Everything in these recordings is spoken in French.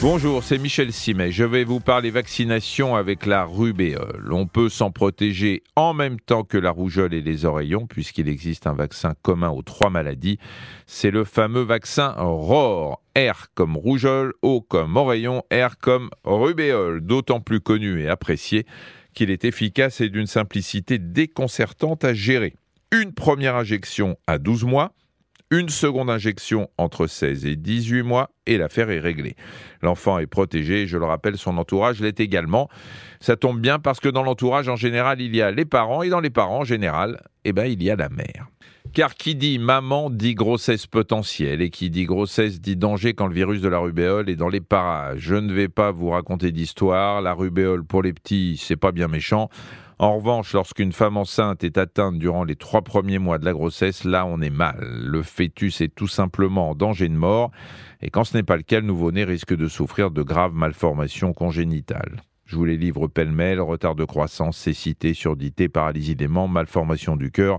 Bonjour, c'est Michel Simet. Je vais vous parler vaccination avec la rubéole. On peut s'en protéger en même temps que la rougeole et les oreillons, puisqu'il existe un vaccin commun aux trois maladies. C'est le fameux vaccin ROR. R comme rougeole, O comme oreillon, R comme rubéole, d'autant plus connu et apprécié qu'il est efficace et d'une simplicité déconcertante à gérer. Une première injection à 12 mois, une seconde injection entre 16 et 18 mois et l'affaire est réglée. L'enfant est protégé, je le rappelle, son entourage l'est également. Ça tombe bien parce que dans l'entourage, en général, il y a les parents et dans les parents, en général, eh ben, il y a la mère. Car qui dit maman dit grossesse potentielle et qui dit grossesse dit danger quand le virus de la rubéole est dans les parages. Je ne vais pas vous raconter d'histoire, la rubéole pour les petits, c'est pas bien méchant. En revanche, lorsqu'une femme enceinte est atteinte durant les trois premiers mois de la grossesse, là on est mal. Le fœtus est tout simplement en danger de mort, et quand ce n'est pas le cas, le nouveau-né risque de souffrir de graves malformations congénitales. Je vous les livre pêle-mêle, retard de croissance, cécité, surdité, paralysie des membres, malformation du cœur,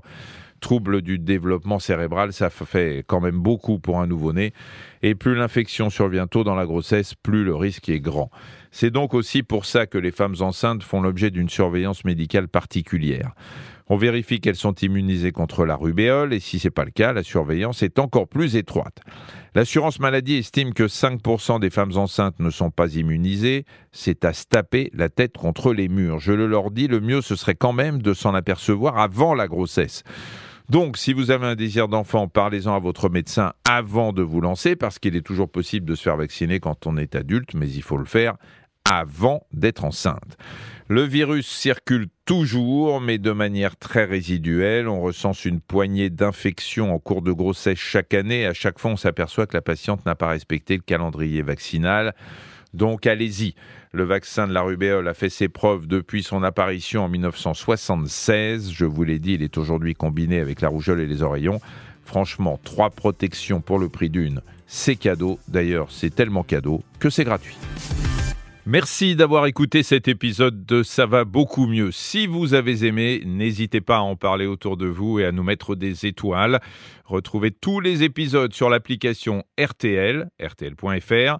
troubles du développement cérébral, ça fait quand même beaucoup pour un nouveau-né. Et plus l'infection survient tôt dans la grossesse, plus le risque est grand. C'est donc aussi pour ça que les femmes enceintes font l'objet d'une surveillance médicale particulière. On vérifie qu'elles sont immunisées contre la rubéole et si ce n'est pas le cas, la surveillance est encore plus étroite. L'assurance maladie estime que 5% des femmes enceintes ne sont pas immunisées. C'est à se taper la tête contre les murs. Je le leur dis, le mieux ce serait quand même de s'en apercevoir avant la grossesse. Donc, si vous avez un désir d'enfant, parlez-en à votre médecin avant de vous lancer, parce qu'il est toujours possible de se faire vacciner quand on est adulte, mais il faut le faire avant d'être enceinte. Le virus circule toujours, mais de manière très résiduelle. On recense une poignée d'infections en cours de grossesse chaque année. À chaque fois, on s'aperçoit que la patiente n'a pas respecté le calendrier vaccinal. Donc allez-y. Le vaccin de la rubéole a fait ses preuves depuis son apparition en 1976. Je vous l'ai dit, il est aujourd'hui combiné avec la rougeole et les oreillons. Franchement, trois protections pour le prix d'une, c'est cadeau. D'ailleurs, c'est tellement cadeau que c'est gratuit. Merci d'avoir écouté cet épisode de Ça va beaucoup mieux. Si vous avez aimé, n'hésitez pas à en parler autour de vous et à nous mettre des étoiles. Retrouvez tous les épisodes sur l'application RTL, rtl.fr